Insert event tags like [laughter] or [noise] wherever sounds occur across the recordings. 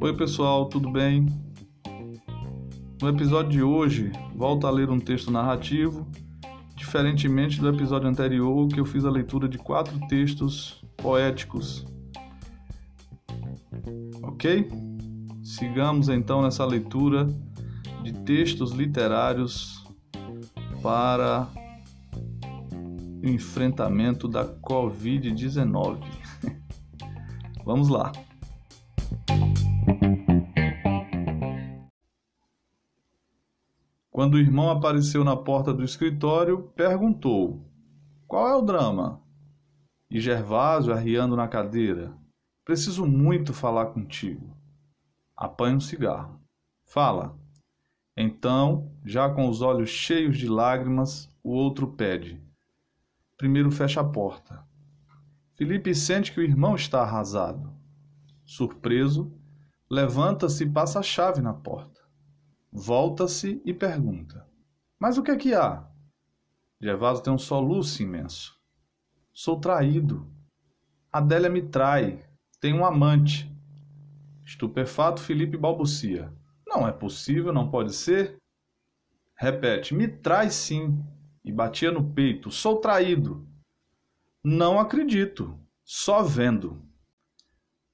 Oi, pessoal, tudo bem? No episódio de hoje, volto a ler um texto narrativo, diferentemente do episódio anterior, que eu fiz a leitura de quatro textos poéticos. Ok? Sigamos então nessa leitura de textos literários para enfrentamento da Covid-19. [laughs] Vamos lá! Quando o irmão apareceu na porta do escritório, perguntou: Qual é o drama? E Gervásio, arriando na cadeira: Preciso muito falar contigo. Apanha um cigarro. Fala. Então, já com os olhos cheios de lágrimas, o outro pede. Primeiro fecha a porta. Felipe sente que o irmão está arrasado. Surpreso, levanta-se e passa a chave na porta. Volta-se e pergunta: Mas o que é que há? Gervásio tem um soluço imenso. Sou traído. Adélia me trai. Tem um amante. Estupefato, Felipe balbucia. Não é possível, não pode ser. Repete: Me trai sim. E batia no peito: Sou traído. Não acredito. Só vendo.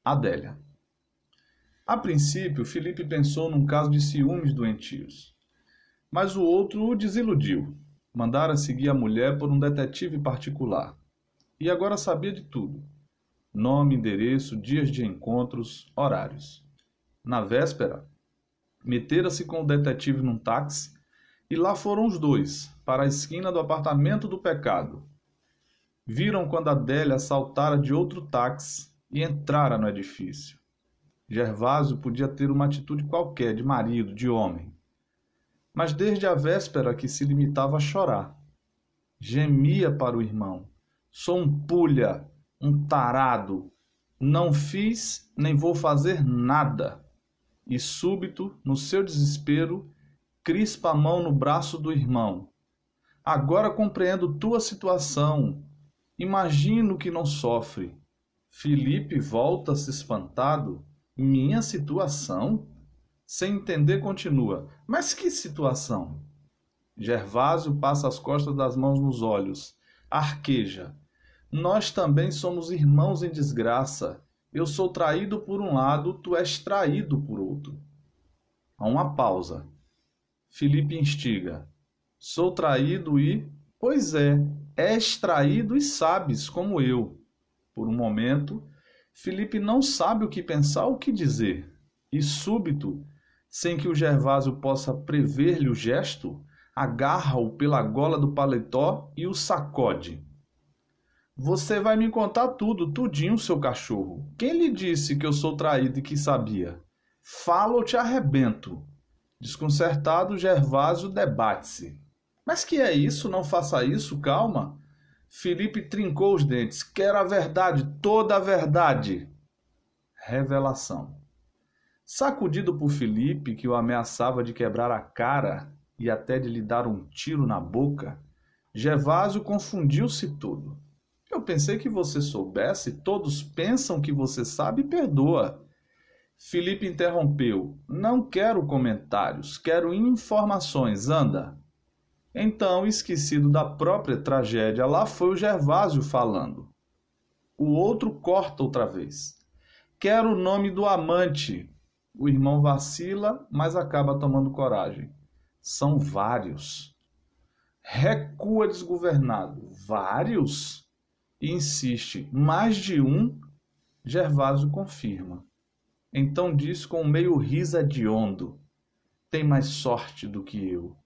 Adélia. A princípio, Felipe pensou num caso de ciúmes doentios. Mas o outro o desiludiu. Mandara seguir a mulher por um detetive particular. E agora sabia de tudo: nome, endereço, dias de encontros, horários. Na véspera, metera-se com o detetive num táxi e lá foram os dois, para a esquina do apartamento do pecado. Viram quando Adélia saltara de outro táxi e entrara no edifício. Gervásio podia ter uma atitude qualquer de marido, de homem. Mas desde a véspera que se limitava a chorar. Gemia para o irmão. Sou um pulha, um tarado. Não fiz nem vou fazer nada. E súbito, no seu desespero, crispa a mão no braço do irmão. Agora compreendo tua situação. Imagino que não sofre. Felipe volta-se espantado minha situação? Sem entender, continua. Mas que situação? Gervásio passa as costas das mãos nos olhos. Arqueja. Nós também somos irmãos em desgraça. Eu sou traído por um lado, tu és traído por outro. Há uma pausa. Felipe instiga. Sou traído e. Pois é, és traído e sabes, como eu. Por um momento, Felipe não sabe o que pensar ou o que dizer, e súbito, sem que o Gervásio possa prever-lhe o gesto, agarra-o pela gola do paletó e o sacode. Você vai me contar tudo, tudinho, seu cachorro. Quem lhe disse que eu sou traído e que sabia? Fala ou te arrebento. Desconcertado, Gervásio debate-se. Mas que é isso? Não faça isso, calma. Felipe trincou os dentes. Quero a verdade, toda a verdade. Revelação. Sacudido por Felipe, que o ameaçava de quebrar a cara e até de lhe dar um tiro na boca, Gervásio confundiu-se todo. Eu pensei que você soubesse, todos pensam que você sabe e perdoa. Felipe interrompeu. Não quero comentários, quero informações. Anda. Então, esquecido da própria tragédia, lá foi o Gervásio falando. O outro corta outra vez. Quero o nome do amante. O irmão vacila, mas acaba tomando coragem. São vários. Recua desgovernado. Vários? E insiste. Mais de um? Gervásio confirma. Então diz com meio riso hediondo. Tem mais sorte do que eu.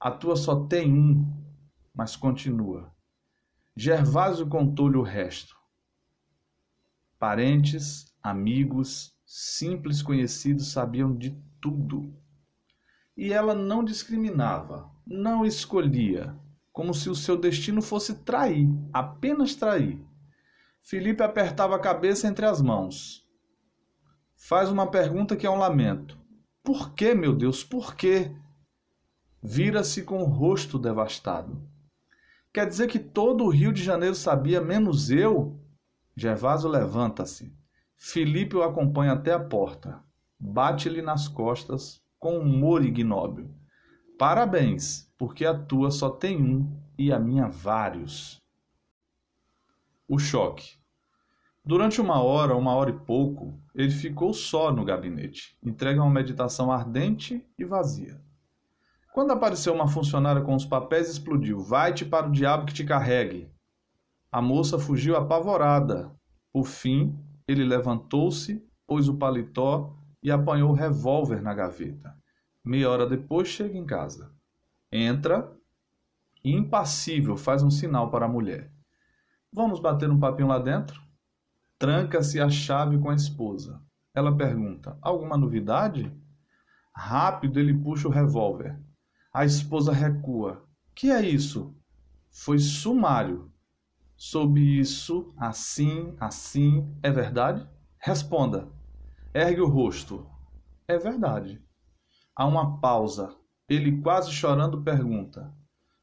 A tua só tem um, mas continua. Gervásio contou-lhe o resto. Parentes, amigos, simples conhecidos sabiam de tudo. E ela não discriminava, não escolhia, como se o seu destino fosse trair, apenas trair. Felipe apertava a cabeça entre as mãos. Faz uma pergunta que é um lamento. Por que, meu Deus, por quê? vira-se com o rosto devastado. Quer dizer que todo o Rio de Janeiro sabia, menos eu? Gervásio levanta-se. Filipe o acompanha até a porta. Bate-lhe nas costas com humor ignóbil. Parabéns, porque a tua só tem um e a minha vários. O choque. Durante uma hora, uma hora e pouco, ele ficou só no gabinete, entregue a uma meditação ardente e vazia. Quando apareceu uma funcionária com os papéis, explodiu: Vai-te para o diabo que te carregue. A moça fugiu apavorada. Por fim, ele levantou-se, pôs o paletó e apanhou o revólver na gaveta. Meia hora depois chega em casa. Entra e, impassível, faz um sinal para a mulher. Vamos bater um papinho lá dentro? Tranca-se a chave com a esposa. Ela pergunta: Alguma novidade? Rápido ele puxa o revólver. A esposa recua. Que é isso? Foi sumário. Sob isso, assim, assim, é verdade? Responda. Ergue o rosto. É verdade. Há uma pausa. Ele, quase chorando, pergunta: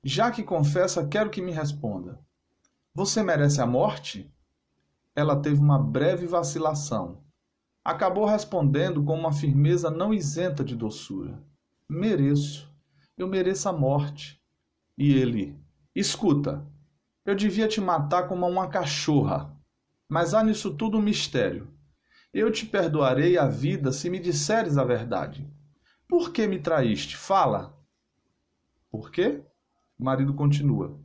Já que confessa, quero que me responda. Você merece a morte? Ela teve uma breve vacilação. Acabou respondendo com uma firmeza não isenta de doçura: Mereço. Eu mereço a morte. E ele: Escuta, eu devia te matar como uma cachorra. Mas há nisso tudo um mistério. Eu te perdoarei a vida se me disseres a verdade. Por que me traíste? Fala. Por quê? O marido continua.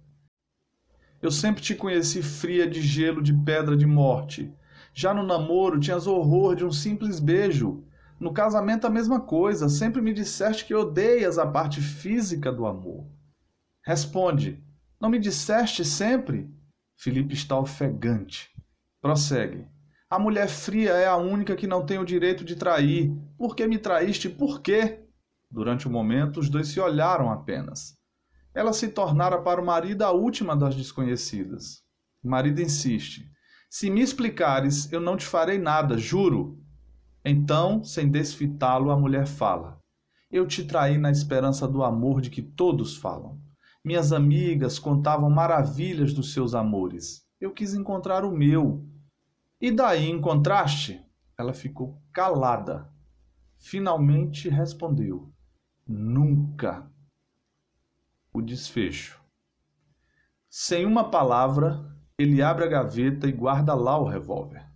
Eu sempre te conheci fria de gelo, de pedra de morte. Já no namoro tinhas horror de um simples beijo. No casamento a mesma coisa. Sempre me disseste que odeias a parte física do amor. Responde: não me disseste sempre? Felipe está ofegante. Prossegue. A mulher fria é a única que não tem o direito de trair. Por que me traíste? Por quê? Durante um momento, os dois se olharam apenas. Ela se tornara para o marido a última das desconhecidas. O marido insiste. Se me explicares, eu não te farei nada, juro. Então, sem desfitá-lo, a mulher fala. Eu te traí na esperança do amor de que todos falam. Minhas amigas contavam maravilhas dos seus amores. Eu quis encontrar o meu. E daí encontraste? Ela ficou calada. Finalmente respondeu: Nunca. O desfecho. Sem uma palavra, ele abre a gaveta e guarda lá o revólver.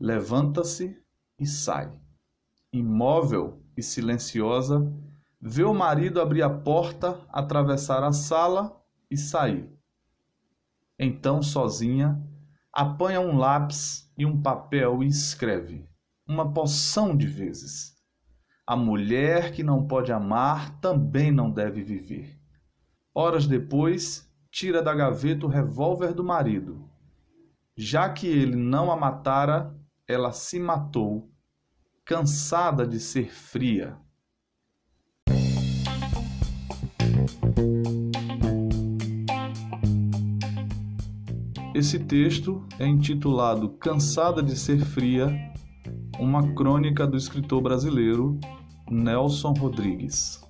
Levanta-se e sai. Imóvel e silenciosa, Vê o marido abrir a porta, atravessar a sala e sair. Então, sozinha, apanha um lápis e um papel e escreve, uma porção de vezes. A mulher que não pode amar também não deve viver. Horas depois, tira da gaveta o revólver do marido. Já que ele não a matara, ela se matou, cansada de ser fria. Esse texto é intitulado Cansada de Ser Fria, uma crônica do escritor brasileiro Nelson Rodrigues.